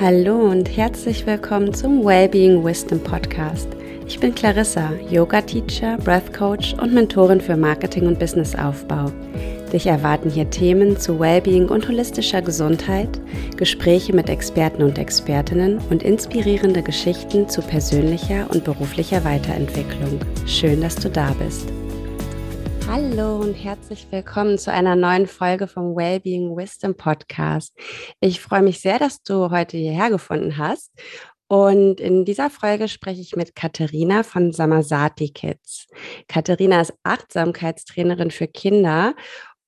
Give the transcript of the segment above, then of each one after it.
Hallo und herzlich willkommen zum Wellbeing Wisdom Podcast. Ich bin Clarissa, Yoga-Teacher, Breath Coach und Mentorin für Marketing und Businessaufbau. Dich erwarten hier Themen zu Wellbeing und holistischer Gesundheit, Gespräche mit Experten und Expertinnen und inspirierende Geschichten zu persönlicher und beruflicher Weiterentwicklung. Schön, dass du da bist. Hallo und herzlich willkommen zu einer neuen Folge vom Wellbeing Wisdom Podcast. Ich freue mich sehr, dass du heute hierher gefunden hast. Und in dieser Folge spreche ich mit Katharina von Samasati Kids. Katharina ist Achtsamkeitstrainerin für Kinder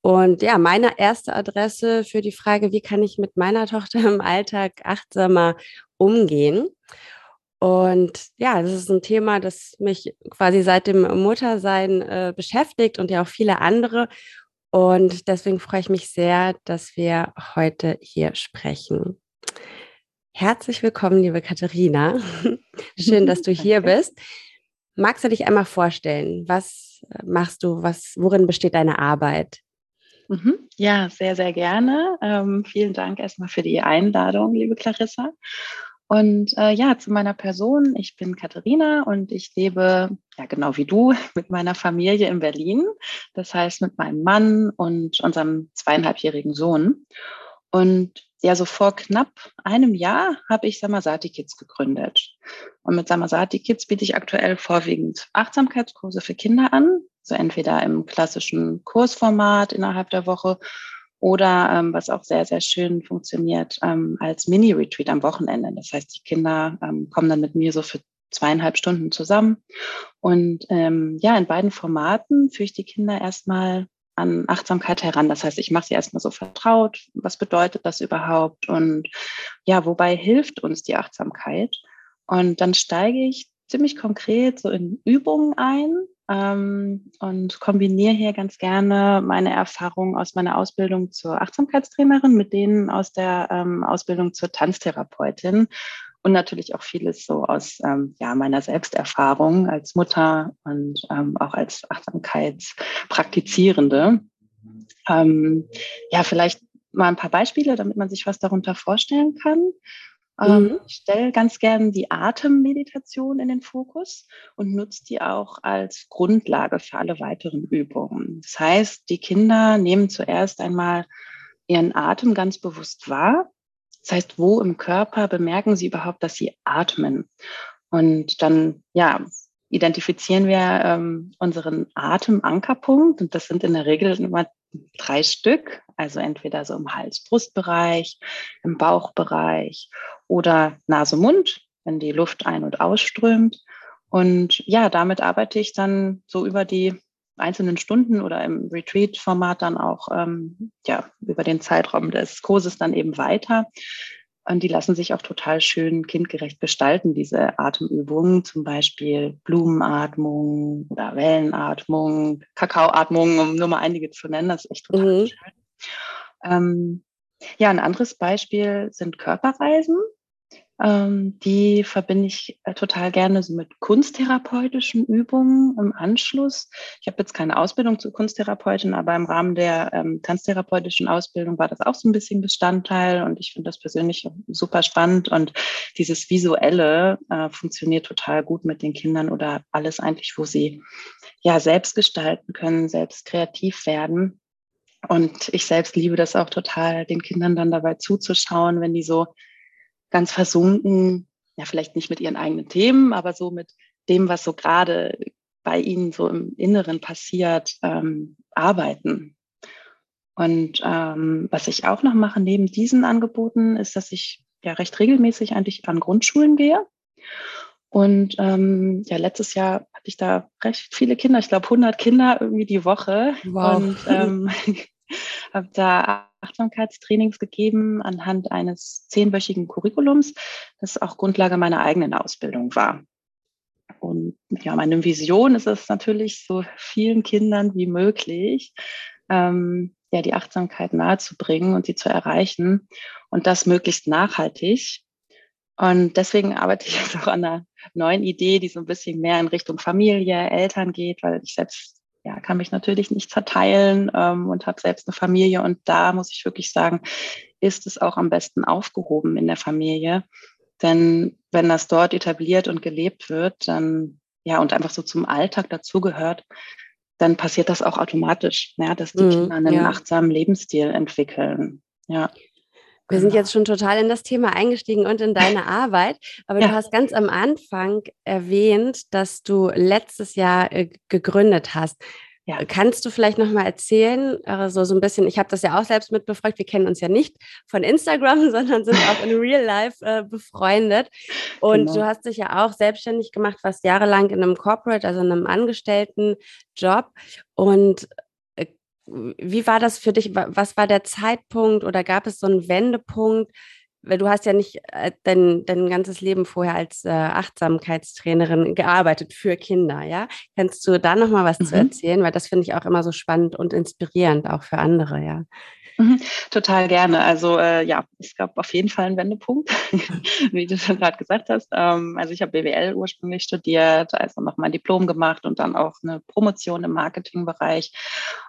und ja, meine erste Adresse für die Frage, wie kann ich mit meiner Tochter im Alltag achtsamer umgehen? Und ja, das ist ein Thema, das mich quasi seit dem Muttersein äh, beschäftigt und ja auch viele andere. Und deswegen freue ich mich sehr, dass wir heute hier sprechen. Herzlich willkommen, liebe Katharina. Schön, dass du hier bist. Magst du dich einmal vorstellen? Was äh, machst du? Was, worin besteht deine Arbeit? Mhm. Ja, sehr, sehr gerne. Ähm, vielen Dank erstmal für die Einladung, liebe Clarissa. Und äh, ja, zu meiner Person. Ich bin Katharina und ich lebe, ja genau wie du, mit meiner Familie in Berlin. Das heißt mit meinem Mann und unserem zweieinhalbjährigen Sohn. Und ja, so vor knapp einem Jahr habe ich Samasati Kids gegründet. Und mit Samasati Kids biete ich aktuell vorwiegend Achtsamkeitskurse für Kinder an. So entweder im klassischen Kursformat innerhalb der Woche oder ähm, was auch sehr, sehr schön funktioniert, ähm, als Mini-Retreat am Wochenende. Das heißt, die Kinder ähm, kommen dann mit mir so für zweieinhalb Stunden zusammen. Und ähm, ja, in beiden Formaten führe ich die Kinder erstmal an Achtsamkeit heran. Das heißt, ich mache sie erstmal so vertraut. Was bedeutet das überhaupt? Und ja, wobei hilft uns die Achtsamkeit? Und dann steige ich ziemlich konkret so in Übungen ein, ähm, und kombiniere hier ganz gerne meine Erfahrungen aus meiner Ausbildung zur Achtsamkeitstrainerin mit denen aus der ähm, Ausbildung zur Tanztherapeutin und natürlich auch vieles so aus ähm, ja, meiner Selbsterfahrung als Mutter und ähm, auch als Achtsamkeitspraktizierende. Ähm, ja, vielleicht mal ein paar Beispiele, damit man sich was darunter vorstellen kann. Mhm. Ich stelle ganz gern die Atemmeditation in den Fokus und nutze die auch als Grundlage für alle weiteren Übungen. Das heißt, die Kinder nehmen zuerst einmal ihren Atem ganz bewusst wahr. Das heißt, wo im Körper bemerken sie überhaupt, dass sie atmen? Und dann, ja, identifizieren wir ähm, unseren Atemankerpunkt und das sind in der Regel immer drei Stück, also entweder so im Hals-Brustbereich, im Bauchbereich oder Nase-Mund, wenn die Luft ein- und ausströmt. Und ja, damit arbeite ich dann so über die einzelnen Stunden oder im Retreat-Format dann auch ähm, ja, über den Zeitraum des Kurses dann eben weiter. Und die lassen sich auch total schön kindgerecht gestalten, diese Atemübungen, zum Beispiel Blumenatmung oder Wellenatmung, Kakaoatmung, um nur mal einige zu nennen. Das ist echt total mhm. schön. Ähm, ja, ein anderes Beispiel sind Körperreisen. Ähm, die verbinde ich äh, total gerne so mit kunsttherapeutischen Übungen im Anschluss. Ich habe jetzt keine Ausbildung zur Kunsttherapeutin, aber im Rahmen der ähm, tanztherapeutischen Ausbildung war das auch so ein bisschen Bestandteil und ich finde das persönlich super spannend und dieses Visuelle äh, funktioniert total gut mit den Kindern oder alles eigentlich, wo sie ja selbst gestalten können, selbst kreativ werden. Und ich selbst liebe das auch total, den Kindern dann dabei zuzuschauen, wenn die so ganz versunken, ja, vielleicht nicht mit ihren eigenen Themen, aber so mit dem, was so gerade bei ihnen so im Inneren passiert, ähm, arbeiten. Und ähm, was ich auch noch mache neben diesen Angeboten, ist, dass ich ja recht regelmäßig eigentlich an Grundschulen gehe. Und ähm, ja, letztes Jahr hatte ich da recht viele Kinder, ich glaube 100 Kinder irgendwie die Woche. Wow. Und ähm, habe da Achtsamkeitstrainings gegeben anhand eines zehnwöchigen Curriculums, das auch Grundlage meiner eigenen Ausbildung war. Und ja, meine Vision ist es natürlich, so vielen Kindern wie möglich ähm, ja, die Achtsamkeit nahezubringen und sie zu erreichen und das möglichst nachhaltig. Und deswegen arbeite ich jetzt auch an einer neuen Idee, die so ein bisschen mehr in Richtung Familie, Eltern geht, weil ich selbst ja, kann mich natürlich nicht verteilen ähm, und habe selbst eine Familie. Und da muss ich wirklich sagen, ist es auch am besten aufgehoben in der Familie. Denn wenn das dort etabliert und gelebt wird, dann ja und einfach so zum Alltag dazugehört, dann passiert das auch automatisch, ja, dass die mhm, Kinder einen ja. achtsamen Lebensstil entwickeln. Ja. Wir sind jetzt schon total in das Thema eingestiegen und in deine Arbeit. Aber ja. du hast ganz am Anfang erwähnt, dass du letztes Jahr äh, gegründet hast. Ja. Kannst du vielleicht noch mal erzählen, also so ein bisschen, ich habe das ja auch selbst mitbefragt, wir kennen uns ja nicht von Instagram, sondern sind auch in Real Life äh, befreundet. Und genau. du hast dich ja auch selbstständig gemacht, warst jahrelang in einem Corporate, also in einem Angestelltenjob. Und wie war das für dich? Was war der Zeitpunkt oder gab es so einen Wendepunkt? Weil du hast ja nicht äh, dein, dein ganzes Leben vorher als äh, Achtsamkeitstrainerin gearbeitet für Kinder, ja? Kannst du da noch mal was mhm. zu erzählen? Weil das finde ich auch immer so spannend und inspirierend, auch für andere, ja. Mhm, total gerne. Also äh, ja, es gab auf jeden Fall einen Wendepunkt, wie du schon gerade gesagt hast. Ähm, also ich habe BWL ursprünglich studiert, also noch mein Diplom gemacht und dann auch eine Promotion im Marketingbereich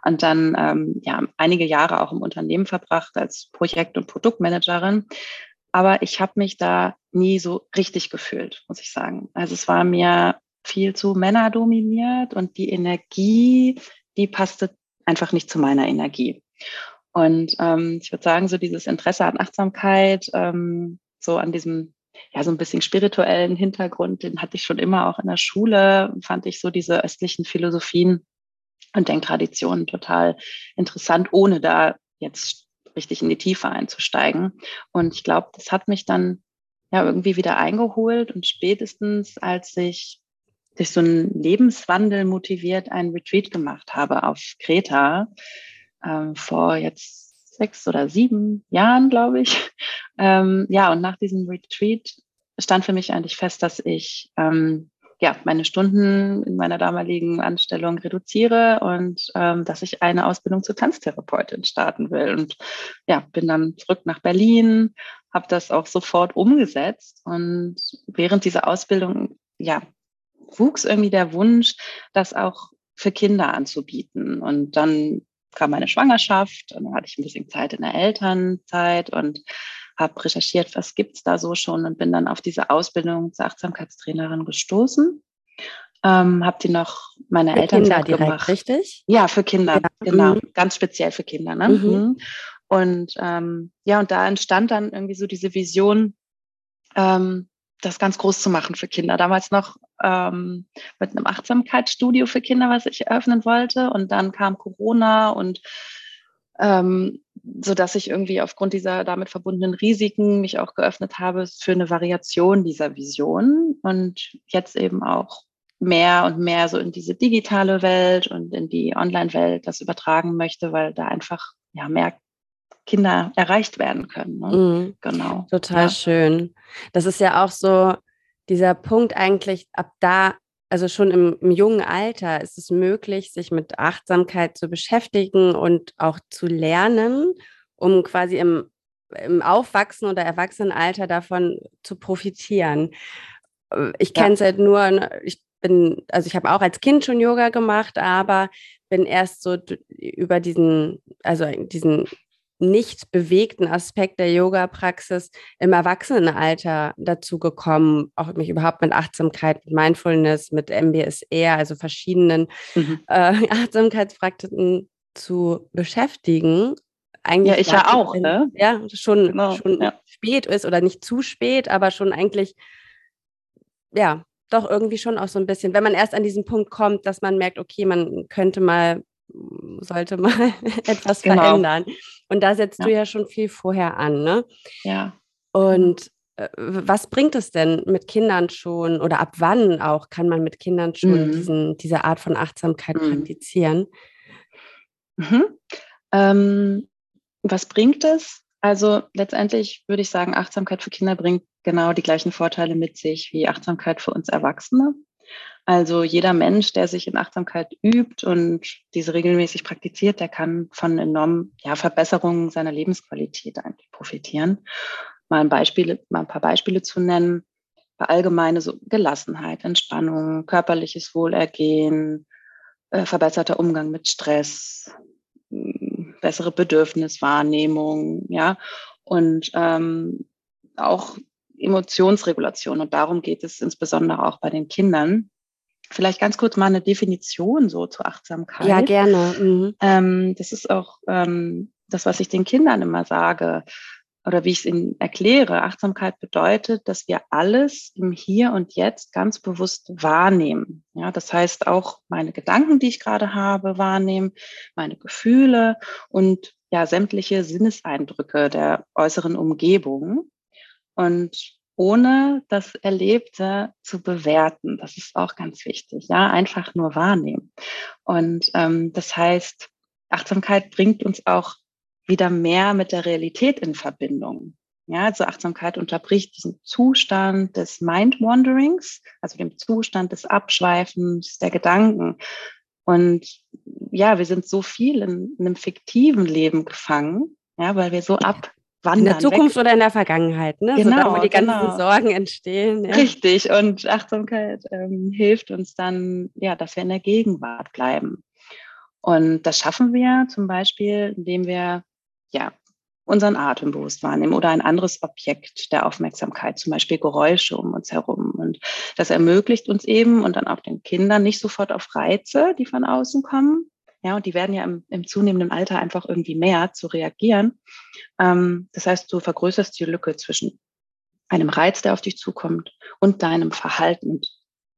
und dann ähm, ja einige Jahre auch im Unternehmen verbracht als Projekt- und Produktmanagerin. Aber ich habe mich da nie so richtig gefühlt, muss ich sagen. Also es war mir viel zu männerdominiert und die Energie, die passte einfach nicht zu meiner Energie. Und ähm, ich würde sagen, so dieses Interesse an Achtsamkeit, ähm, so an diesem, ja, so ein bisschen spirituellen Hintergrund, den hatte ich schon immer auch in der Schule, fand ich so diese östlichen Philosophien und Denktraditionen total interessant, ohne da jetzt richtig in die Tiefe einzusteigen. Und ich glaube, das hat mich dann ja irgendwie wieder eingeholt und spätestens, als ich durch so einen Lebenswandel motiviert einen Retreat gemacht habe auf Kreta, ähm, vor jetzt sechs oder sieben Jahren, glaube ich. Ähm, ja, und nach diesem Retreat stand für mich eigentlich fest, dass ich ähm, ja, meine Stunden in meiner damaligen Anstellung reduziere und ähm, dass ich eine Ausbildung zur Tanztherapeutin starten will. Und ja, bin dann zurück nach Berlin, habe das auch sofort umgesetzt. Und während dieser Ausbildung, ja, wuchs irgendwie der Wunsch, das auch für Kinder anzubieten. Und dann kam meine Schwangerschaft und dann hatte ich ein bisschen Zeit in der Elternzeit und habe recherchiert, was gibt es da so schon und bin dann auf diese Ausbildung zur Achtsamkeitstrainerin gestoßen. Ähm, habe die noch meine für Elternzeit Kinder gemacht. Direkt, richtig? Ja, für Kinder, ja. genau, mhm. ganz speziell für Kinder. Ne? Mhm. mhm. Und ähm, ja, und da entstand dann irgendwie so diese Vision, ähm, das ganz groß zu machen für Kinder. Damals noch ähm, mit einem Achtsamkeitsstudio für Kinder, was ich eröffnen wollte. Und dann kam Corona und ähm, so dass ich irgendwie aufgrund dieser damit verbundenen Risiken mich auch geöffnet habe für eine Variation dieser Vision und jetzt eben auch mehr und mehr so in diese digitale Welt und in die Online-Welt das übertragen möchte, weil da einfach ja mehr Kinder erreicht werden können. Ne? Mhm. Genau. Total ja. schön. Das ist ja auch so dieser Punkt eigentlich, ab da, also schon im, im, jungen Alter ist es möglich, sich mit Achtsamkeit zu beschäftigen und auch zu lernen, um quasi im, im Aufwachsen oder Erwachsenenalter davon zu profitieren. Ich kenne es ja. halt nur, ne, ich bin, also ich habe auch als Kind schon Yoga gemacht, aber bin erst so über diesen, also diesen nicht bewegten Aspekt der Yoga-Praxis im Erwachsenenalter dazu gekommen, auch mich überhaupt mit Achtsamkeit, mit Mindfulness, mit MBSR, also verschiedenen mhm. äh, Achtsamkeitspraktiken zu beschäftigen. Eigentlich ja, ich ja auch, ne? Ja, schon, genau, schon ja. spät ist oder nicht zu spät, aber schon eigentlich, ja, doch irgendwie schon auch so ein bisschen, wenn man erst an diesen Punkt kommt, dass man merkt, okay, man könnte mal sollte mal etwas genau. verändern. Und da setzt ja. du ja schon viel vorher an, ne? Ja. Und äh, was bringt es denn mit Kindern schon oder ab wann auch kann man mit Kindern schon mhm. diesen, diese Art von Achtsamkeit mhm. praktizieren? Mhm. Ähm, was bringt es? Also letztendlich würde ich sagen, Achtsamkeit für Kinder bringt genau die gleichen Vorteile mit sich wie Achtsamkeit für uns Erwachsene. Also jeder Mensch, der sich in Achtsamkeit übt und diese regelmäßig praktiziert, der kann von enormen ja, Verbesserungen seiner Lebensqualität eigentlich profitieren. Mal ein Beispiel, mal ein paar Beispiele zu nennen. Allgemeine so Gelassenheit, Entspannung, körperliches Wohlergehen, äh, verbesserter Umgang mit Stress, bessere Bedürfniswahrnehmung, ja. und ähm, auch Emotionsregulation. Und darum geht es insbesondere auch bei den Kindern. Vielleicht ganz kurz mal eine Definition so zur Achtsamkeit. Ja, gerne. Mhm. Ähm, das ist auch ähm, das, was ich den Kindern immer sage oder wie ich es ihnen erkläre. Achtsamkeit bedeutet, dass wir alles im Hier und Jetzt ganz bewusst wahrnehmen. Ja, das heißt auch meine Gedanken, die ich gerade habe, wahrnehmen, meine Gefühle und ja, sämtliche Sinneseindrücke der äußeren Umgebung. Und ohne das Erlebte zu bewerten. Das ist auch ganz wichtig. Ja, einfach nur wahrnehmen. Und ähm, das heißt, Achtsamkeit bringt uns auch wieder mehr mit der Realität in Verbindung. Ja, also Achtsamkeit unterbricht diesen Zustand des Mind-Wanderings, also dem Zustand des Abschweifens der Gedanken. Und ja, wir sind so viel in, in einem fiktiven Leben gefangen, ja, weil wir so ab wandern. In der Zukunft weg. oder in der Vergangenheit, ne? Genau, so da, wo die ganzen genau. Sorgen entstehen. Ja. Richtig. Und Achtsamkeit ähm, hilft uns dann, ja, dass wir in der Gegenwart bleiben. Und das schaffen wir zum Beispiel, indem wir, ja, unseren Atem bewusst wahrnehmen oder ein anderes Objekt der Aufmerksamkeit, zum Beispiel Geräusche um uns herum. Und das ermöglicht uns eben und dann auch den Kindern nicht sofort auf Reize, die von außen kommen, ja, und die werden ja im, im zunehmenden Alter einfach irgendwie mehr zu reagieren. Ähm, das heißt, du vergrößerst die Lücke zwischen einem Reiz, der auf dich zukommt, und deinem Verhalten und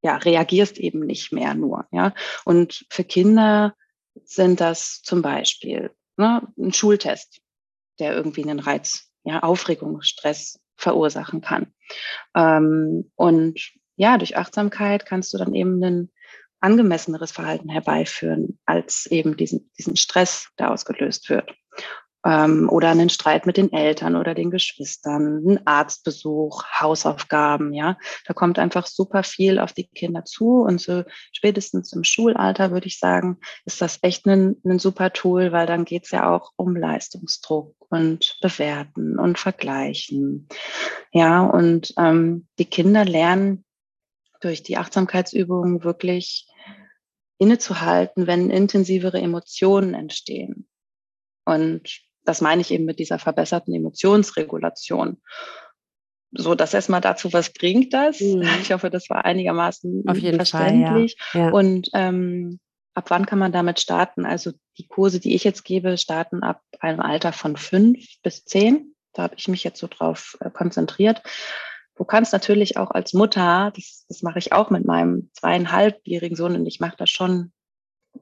ja, reagierst eben nicht mehr nur. Ja, und für Kinder sind das zum Beispiel ne, ein Schultest, der irgendwie einen Reiz, ja, Aufregung, Stress verursachen kann. Ähm, und ja, durch Achtsamkeit kannst du dann eben einen angemesseneres Verhalten herbeiführen als eben diesen, diesen Stress, der ausgelöst wird. Ähm, oder einen Streit mit den Eltern oder den Geschwistern, einen Arztbesuch, Hausaufgaben, ja. Da kommt einfach super viel auf die Kinder zu und so spätestens im Schulalter würde ich sagen, ist das echt ein, ein super Tool, weil dann geht es ja auch um Leistungsdruck und Bewerten und Vergleichen. Ja, und ähm, die Kinder lernen durch die Achtsamkeitsübungen wirklich innezuhalten, wenn intensivere Emotionen entstehen. Und das meine ich eben mit dieser verbesserten Emotionsregulation. So, das erstmal dazu, was bringt das? Mhm. Ich hoffe, das war einigermaßen Auf jeden verständlich. Fall, ja. Ja. Und ähm, ab wann kann man damit starten? Also die Kurse, die ich jetzt gebe, starten ab einem Alter von fünf bis zehn. Da habe ich mich jetzt so drauf äh, konzentriert. Du kannst natürlich auch als Mutter, das, das mache ich auch mit meinem zweieinhalbjährigen Sohn und ich mache das schon,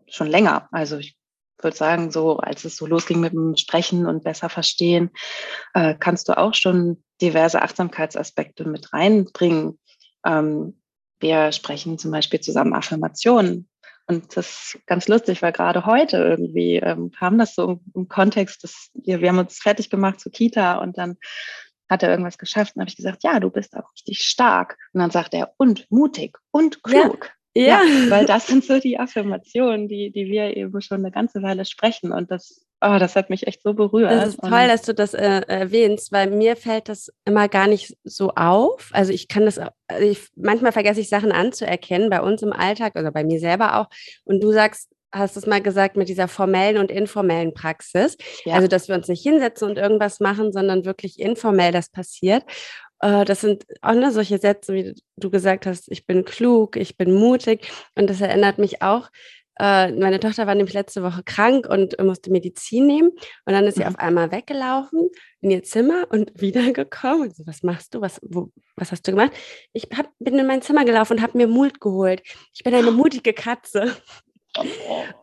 schon länger. Also ich würde sagen, so als es so losging mit dem Sprechen und besser verstehen, äh, kannst du auch schon diverse Achtsamkeitsaspekte mit reinbringen. Ähm, wir sprechen zum Beispiel zusammen Affirmationen. Und das ist ganz lustig, weil gerade heute irgendwie ähm, kam das so im, Kontext, dass wir, wir haben uns fertig gemacht zur Kita und dann hat er irgendwas geschafft? Und habe ich gesagt, ja, du bist auch richtig stark. Und dann sagt er, und mutig und klug. Ja. ja. weil das sind so die Affirmationen, die, die wir eben schon eine ganze Weile sprechen. Und das, oh, das hat mich echt so berührt. Das ist toll, dass du das äh, erwähnst, weil mir fällt das immer gar nicht so auf. Also ich kann das, also ich, manchmal vergesse ich Sachen anzuerkennen bei uns im Alltag oder bei mir selber auch. Und du sagst, hast es mal gesagt, mit dieser formellen und informellen Praxis. Ja. Also, dass wir uns nicht hinsetzen und irgendwas machen, sondern wirklich informell das passiert. Äh, das sind auch ne, solche Sätze, wie du gesagt hast, ich bin klug, ich bin mutig. Und das erinnert mich auch, äh, meine Tochter war nämlich letzte Woche krank und musste Medizin nehmen. Und dann ist sie mhm. auf einmal weggelaufen in ihr Zimmer und wiedergekommen. Und so, was machst du? Was, wo, was hast du gemacht? Ich hab, bin in mein Zimmer gelaufen und habe mir Mut geholt. Ich bin eine mutige Katze.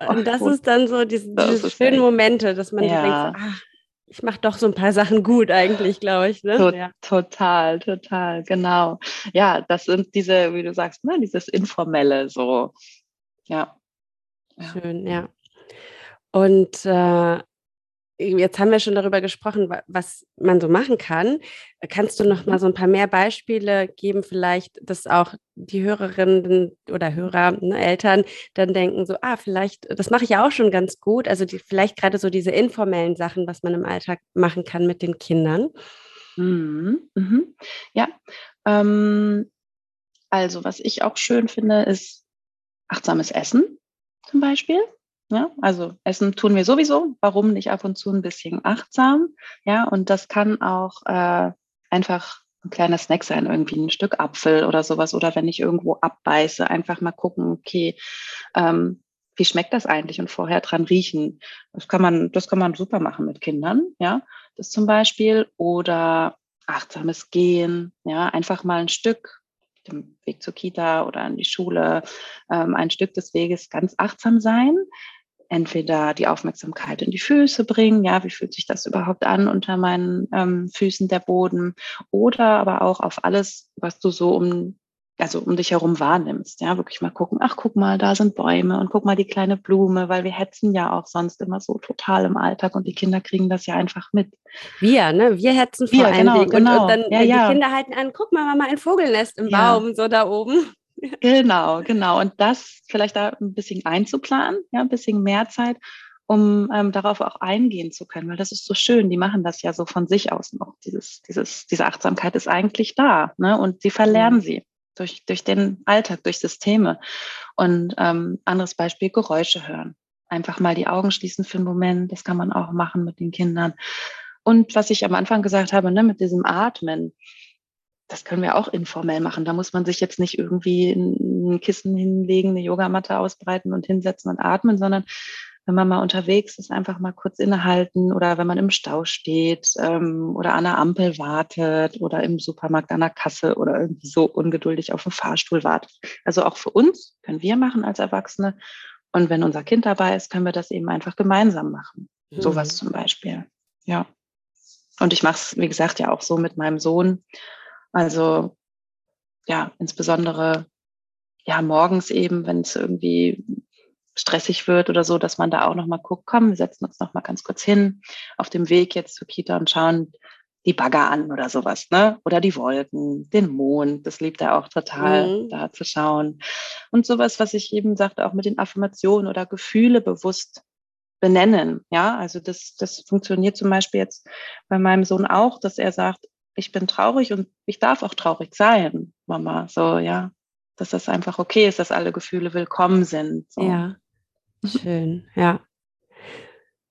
Und das ist dann so diese, diese schönen Momente, dass man ja. denkt, ach, ich mache doch so ein paar Sachen gut eigentlich, glaube ich. Ne? To ja. Total, total, genau. Ja, das sind diese, wie du sagst, ne, dieses Informelle so. Ja. Schön, ja. Und äh, jetzt haben wir schon darüber gesprochen, was man so machen kann. Kannst du noch mal so ein paar mehr Beispiele geben, vielleicht, dass auch die Hörerinnen oder Hörer, ne, Eltern dann denken so, ah, vielleicht, das mache ich ja auch schon ganz gut. Also die, vielleicht gerade so diese informellen Sachen, was man im Alltag machen kann mit den Kindern. Mhm. Mhm. Ja, ähm, also was ich auch schön finde, ist achtsames Essen zum Beispiel. Ja, also Essen tun wir sowieso. Warum nicht ab und zu ein bisschen achtsam? Ja, und das kann auch äh, einfach ein kleiner Snack sein, irgendwie ein Stück Apfel oder sowas. Oder wenn ich irgendwo abbeiße, einfach mal gucken, okay, ähm, wie schmeckt das eigentlich und vorher dran riechen. Das kann man, das kann man super machen mit Kindern, ja, das zum Beispiel. Oder achtsames Gehen, ja, einfach mal ein Stück dem Weg zur Kita oder an die Schule, ähm, ein Stück des Weges ganz achtsam sein. Entweder die Aufmerksamkeit in die Füße bringen, ja, wie fühlt sich das überhaupt an unter meinen ähm, Füßen der Boden, oder aber auch auf alles, was du so um also um dich herum wahrnimmst. Ja, wirklich mal gucken, ach, guck mal, da sind Bäume und guck mal die kleine Blume, weil wir hetzen ja auch sonst immer so total im Alltag und die Kinder kriegen das ja einfach mit. Wir, ne? Wir hetzen vor wir, allen genau, Dingen. Genau. Und, und dann ja, ja. die Kinder halten an, guck mal, Mama, ein Vogelnest im ja. Baum, so da oben. Genau, genau. Und das vielleicht da ein bisschen einzuplanen, ja, ein bisschen mehr Zeit, um ähm, darauf auch eingehen zu können, weil das ist so schön. Die machen das ja so von sich aus noch. Dieses, dieses, diese Achtsamkeit ist eigentlich da, ne? Und sie verlernen mhm. sie durch, durch den Alltag, durch Systeme. Und ähm, anderes Beispiel, Geräusche hören. Einfach mal die Augen schließen für einen Moment. Das kann man auch machen mit den Kindern. Und was ich am Anfang gesagt habe, ne, mit diesem Atmen, das können wir auch informell machen. Da muss man sich jetzt nicht irgendwie ein Kissen hinlegen, eine Yogamatte ausbreiten und hinsetzen und atmen, sondern wenn man mal unterwegs ist, einfach mal kurz innehalten oder wenn man im Stau steht ähm, oder an der Ampel wartet oder im Supermarkt an der Kasse oder irgendwie so ungeduldig auf dem Fahrstuhl wartet. Also auch für uns können wir machen als Erwachsene. Und wenn unser Kind dabei ist, können wir das eben einfach gemeinsam machen. Mhm. Sowas zum Beispiel. Ja. Und ich mache es, wie gesagt, ja auch so mit meinem Sohn. Also ja, insbesondere ja morgens eben, wenn es irgendwie stressig wird oder so, dass man da auch nochmal guckt, komm, wir setzen uns nochmal ganz kurz hin auf dem Weg jetzt zur Kita und schauen die Bagger an oder sowas, ne? Oder die Wolken, den Mond, das liebt er auch total, mhm. da zu schauen. Und sowas, was ich eben sagte, auch mit den Affirmationen oder Gefühle bewusst benennen. Ja, also das, das funktioniert zum Beispiel jetzt bei meinem Sohn auch, dass er sagt, ich bin traurig und ich darf auch traurig sein, Mama. So, ja, dass das einfach okay ist, dass alle Gefühle willkommen sind. So. Ja, schön, ja.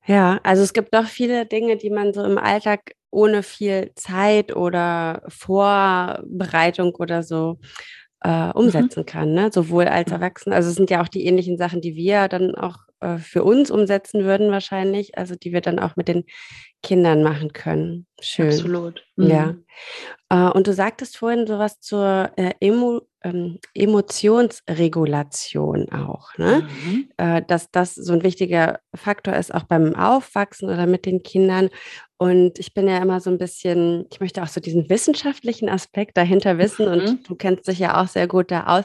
Ja, also es gibt doch viele Dinge, die man so im Alltag ohne viel Zeit oder Vorbereitung oder so äh, mhm. umsetzen mhm. kann, ne? sowohl als Erwachsene. Also es sind ja auch die ähnlichen Sachen, die wir dann auch äh, für uns umsetzen würden wahrscheinlich, also die wir dann auch mit den Kindern machen können. Schön. Absolut. Mhm. Ja. Äh, und du sagtest vorhin sowas zur äh, Emo, ähm, Emotionsregulation auch, ne? Mhm. Äh, dass das so ein wichtiger Faktor ist, auch beim Aufwachsen oder mit den Kindern. Und ich bin ja immer so ein bisschen, ich möchte auch so diesen wissenschaftlichen Aspekt dahinter wissen mhm. und du kennst dich ja auch sehr gut da aus.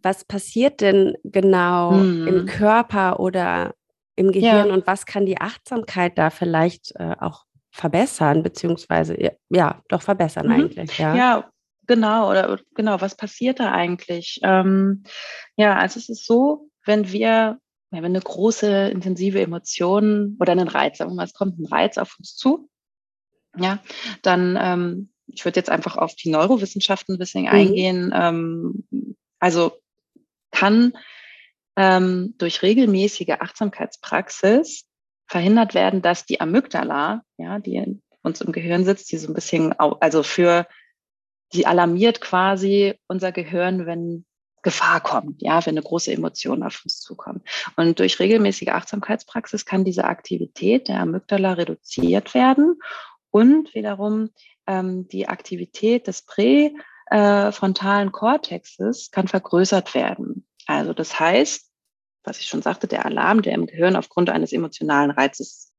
Was passiert denn genau mhm. im Körper oder im Gehirn ja. und was kann die Achtsamkeit da vielleicht äh, auch verbessern, beziehungsweise ja, doch verbessern mhm. eigentlich, ja. Ja, genau, oder genau, was passiert da eigentlich? Ähm, ja, also es ist so, wenn wir, wenn eine große, intensive Emotion oder einen Reiz, sagen wir mal, es kommt ein Reiz auf uns zu, ja, dann, ähm, ich würde jetzt einfach auf die Neurowissenschaften ein bisschen mhm. eingehen. Ähm, also kann ähm, durch regelmäßige Achtsamkeitspraxis verhindert werden, dass die Amygdala, ja, die in uns im Gehirn sitzt, die so ein bisschen, also für, die alarmiert quasi unser Gehirn, wenn Gefahr kommt, ja, wenn eine große Emotion auf uns zukommt. Und durch regelmäßige Achtsamkeitspraxis kann diese Aktivität der Amygdala reduziert werden und wiederum ähm, die Aktivität des präfrontalen Kortexes kann vergrößert werden. Also das heißt, was ich schon sagte, der Alarm, der im Gehirn aufgrund eines emotionalen Reizes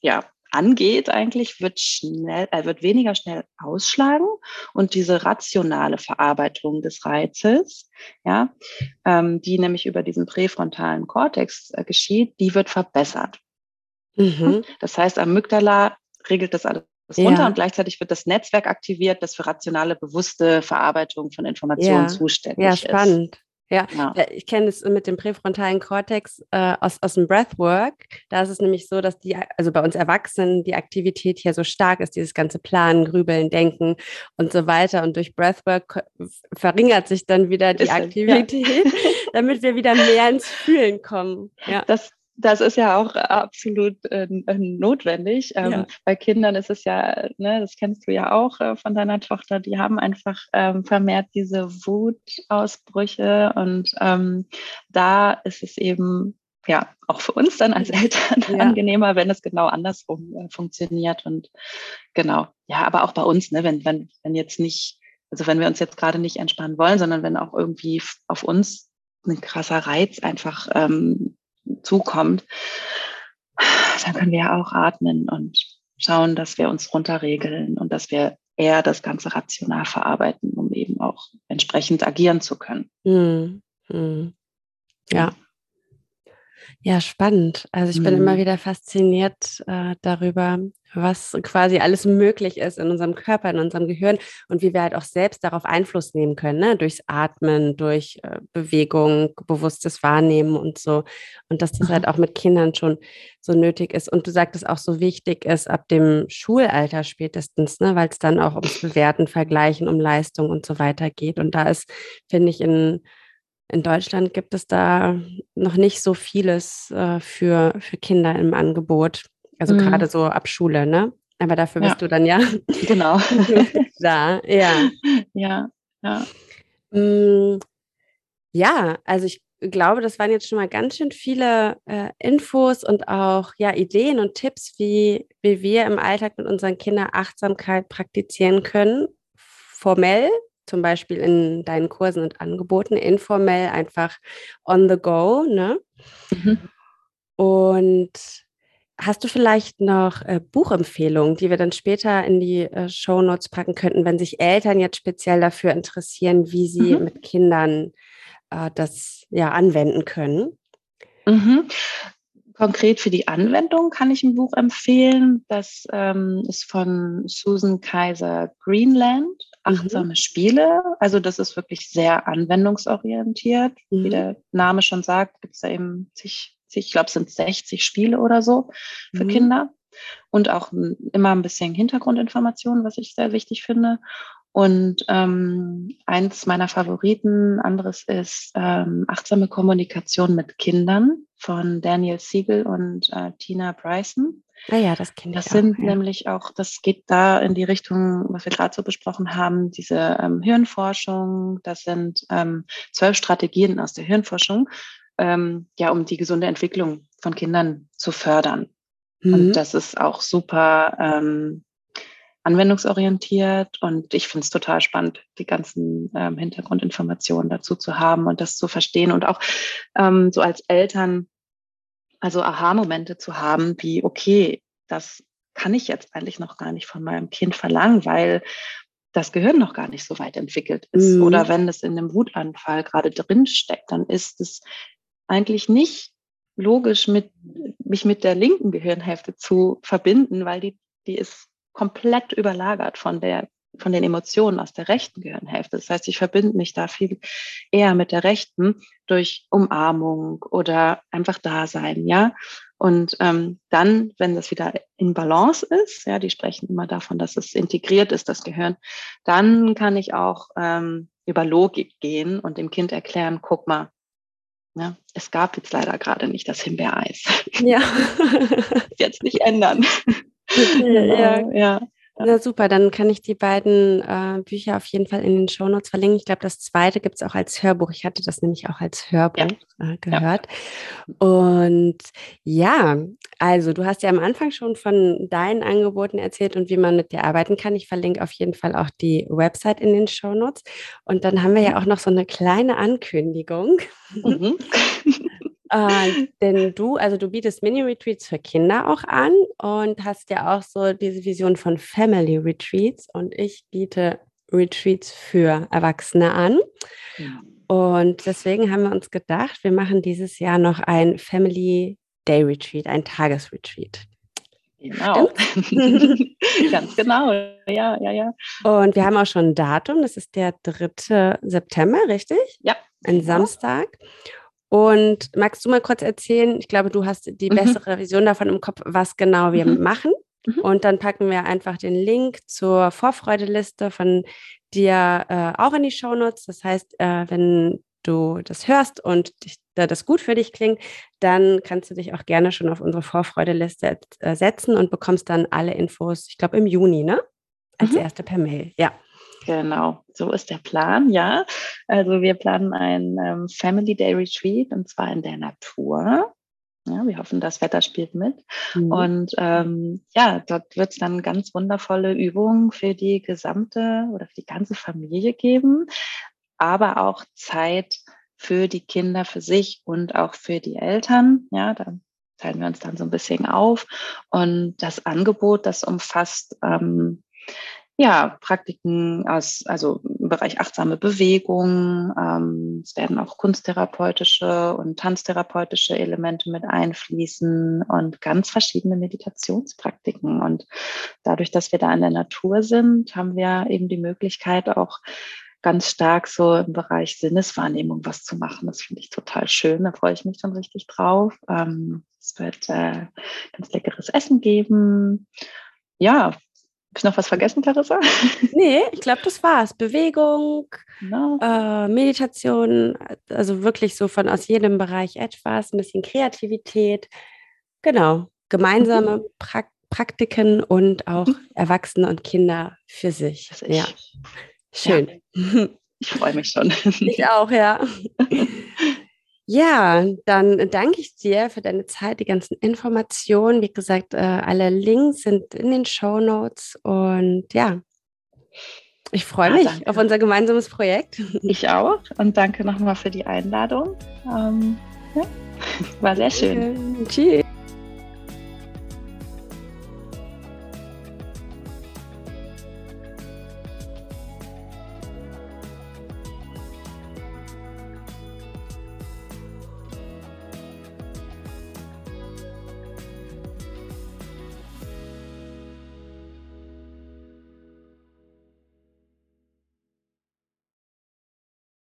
ja angeht, eigentlich wird schnell, er äh, wird weniger schnell ausschlagen und diese rationale Verarbeitung des Reizes, ja, ähm, die nämlich über diesen präfrontalen Kortex äh, geschieht, die wird verbessert. Mhm. Das heißt, Amygdala regelt das alles runter ja. und gleichzeitig wird das Netzwerk aktiviert, das für rationale, bewusste Verarbeitung von Informationen ja. zuständig ist. Ja, spannend. Ist. Ja, ja. ich kenne es mit dem präfrontalen Kortex äh, aus, aus dem Breathwork. Da ist es nämlich so, dass die, also bei uns Erwachsenen, die Aktivität hier so stark ist, dieses ganze Planen, Grübeln, Denken und so weiter. Und durch Breathwork verringert sich dann wieder die ist Aktivität, ja. damit wir wieder mehr ins Fühlen kommen. Ja. Das, das ist ja auch absolut äh, notwendig. Ähm, ja. Bei Kindern ist es ja, ne, das kennst du ja auch äh, von deiner Tochter, die haben einfach ähm, vermehrt diese Wutausbrüche und ähm, da ist es eben ja auch für uns dann als Eltern ja. angenehmer, wenn es genau andersrum äh, funktioniert und genau, ja, aber auch bei uns, ne, wenn, wenn, wenn jetzt nicht, also wenn wir uns jetzt gerade nicht entspannen wollen, sondern wenn auch irgendwie auf uns ein krasser Reiz einfach ähm, zukommt, dann können wir ja auch atmen und schauen, dass wir uns runterregeln und dass wir eher das Ganze rational verarbeiten, um eben auch entsprechend agieren zu können. Mhm. Mhm. Ja. Ja, spannend. Also ich bin immer mhm. wieder fasziniert äh, darüber, was quasi alles möglich ist in unserem Körper, in unserem Gehirn und wie wir halt auch selbst darauf Einfluss nehmen können, ne? durchs Atmen, durch äh, Bewegung, bewusstes Wahrnehmen und so. Und dass das halt auch mit Kindern schon so nötig ist. Und du sagtest auch so wichtig ist ab dem Schulalter spätestens, ne? weil es dann auch ums Bewerten, Vergleichen, um Leistung und so weiter geht. Und da ist, finde ich, in in Deutschland gibt es da noch nicht so vieles äh, für, für Kinder im Angebot. Also mhm. gerade so ab Schule, ne? Aber dafür bist ja. du dann ja genau da, ja. Ja, ja. Mm, ja, also ich glaube, das waren jetzt schon mal ganz schön viele äh, Infos und auch ja Ideen und Tipps, wie, wie wir im Alltag mit unseren Kindern Achtsamkeit praktizieren können. Formell, zum Beispiel in deinen Kursen und Angeboten, informell einfach on the go, ne? Mhm. Und hast du vielleicht noch äh, Buchempfehlungen, die wir dann später in die äh, Show Notes packen könnten, wenn sich Eltern jetzt speziell dafür interessieren, wie sie mhm. mit Kindern äh, das ja anwenden können? Mhm. Konkret für die Anwendung kann ich ein Buch empfehlen. Das ähm, ist von Susan Kaiser Greenland, Achtsame mhm. Spiele. Also das ist wirklich sehr anwendungsorientiert. Mhm. Wie der Name schon sagt, gibt es da eben zig ich glaube, es sind 60 Spiele oder so für mhm. Kinder. Und auch immer ein bisschen Hintergrundinformationen, was ich sehr wichtig finde. Und ähm, eins meiner Favoriten, anderes ist ähm, Achtsame Kommunikation mit Kindern von Daniel Siegel und äh, Tina Bryson. Ah ja, das kenne ich. Das sind auch, ja. nämlich auch, das geht da in die Richtung, was wir gerade so besprochen haben, diese ähm, Hirnforschung. Das sind ähm, zwölf Strategien aus der Hirnforschung, ähm, ja, um die gesunde Entwicklung von Kindern zu fördern. Mhm. Und das ist auch super ähm, anwendungsorientiert und ich finde es total spannend, die ganzen ähm, Hintergrundinformationen dazu zu haben und das zu verstehen und auch ähm, so als Eltern also Aha-Momente zu haben, wie okay, das kann ich jetzt eigentlich noch gar nicht von meinem Kind verlangen, weil das Gehirn noch gar nicht so weit entwickelt ist. Mhm. Oder wenn es in einem Wutanfall gerade drin steckt, dann ist es eigentlich nicht logisch, mit, mich mit der linken Gehirnhälfte zu verbinden, weil die, die ist komplett überlagert von der von den Emotionen aus der rechten Gehirnhälfte. Das heißt, ich verbinde mich da viel eher mit der rechten durch Umarmung oder einfach Dasein, ja. Und ähm, dann, wenn das wieder in Balance ist, ja, die sprechen immer davon, dass es integriert ist, das Gehirn, dann kann ich auch ähm, über Logik gehen und dem Kind erklären, guck mal, ja, es gab jetzt leider gerade nicht das Himbeereis. Ja. jetzt nicht ändern. Ja, genau, ja. Ja. Super, dann kann ich die beiden äh, Bücher auf jeden Fall in den Shownotes verlinken. Ich glaube, das zweite gibt es auch als Hörbuch. Ich hatte das nämlich auch als Hörbuch ja. äh, gehört. Ja. Und ja, also du hast ja am Anfang schon von deinen Angeboten erzählt und wie man mit dir arbeiten kann. Ich verlinke auf jeden Fall auch die Website in den Shownotes. Und dann haben wir ja mhm. auch noch so eine kleine Ankündigung. Mhm. Äh, denn du, also du bietest Mini-Retreats für Kinder auch an und hast ja auch so diese Vision von Family Retreats und ich biete Retreats für Erwachsene an. Ja. Und deswegen haben wir uns gedacht, wir machen dieses Jahr noch ein Family Day Retreat, ein Tagesretreat. Genau. Ganz genau. Ja, ja, ja. Und wir haben auch schon ein Datum, das ist der 3. September, richtig? Ja. Ein genau. Samstag. Und magst du mal kurz erzählen, ich glaube, du hast die mhm. bessere Vision davon im Kopf, was genau wir mhm. machen. Mhm. Und dann packen wir einfach den Link zur Vorfreudeliste von dir äh, auch in die Shownotes. Das heißt, äh, wenn du das hörst und dich, da das gut für dich klingt, dann kannst du dich auch gerne schon auf unsere Vorfreudeliste äh, setzen und bekommst dann alle Infos, ich glaube im Juni, ne? Als mhm. erste per Mail, ja. Genau, so ist der Plan, ja. Also wir planen ein ähm, Family Day Retreat und zwar in der Natur. Ja, wir hoffen, das Wetter spielt mit. Mhm. Und ähm, ja, dort wird es dann ganz wundervolle Übungen für die gesamte oder für die ganze Familie geben, aber auch Zeit für die Kinder, für sich und auch für die Eltern. Ja, da teilen wir uns dann so ein bisschen auf. Und das Angebot, das umfasst ähm, ja, Praktiken aus, also im Bereich achtsame Bewegung. Ähm, es werden auch kunsttherapeutische und tanztherapeutische Elemente mit einfließen und ganz verschiedene Meditationspraktiken. Und dadurch, dass wir da in der Natur sind, haben wir eben die Möglichkeit auch ganz stark so im Bereich Sinneswahrnehmung was zu machen. Das finde ich total schön. Da freue ich mich schon richtig drauf. Ähm, es wird äh, ganz leckeres Essen geben. Ja, habe ich noch was vergessen, Clarissa? Nee, ich glaube, das war's. Bewegung, genau. äh, Meditation, also wirklich so von aus jedem Bereich etwas, ein bisschen Kreativität. Genau. Gemeinsame mhm. Prak Praktiken und auch mhm. Erwachsene und Kinder für sich. Ja. Schön. Ja. Ich freue mich schon. Ich auch, ja. Ja, dann danke ich dir für deine Zeit, die ganzen Informationen. Wie gesagt, äh, alle Links sind in den Show Notes und ja, ich freue mich danke. auf unser gemeinsames Projekt. Ich auch und danke nochmal für die Einladung. Ähm, ja, war sehr schön. Tschüss.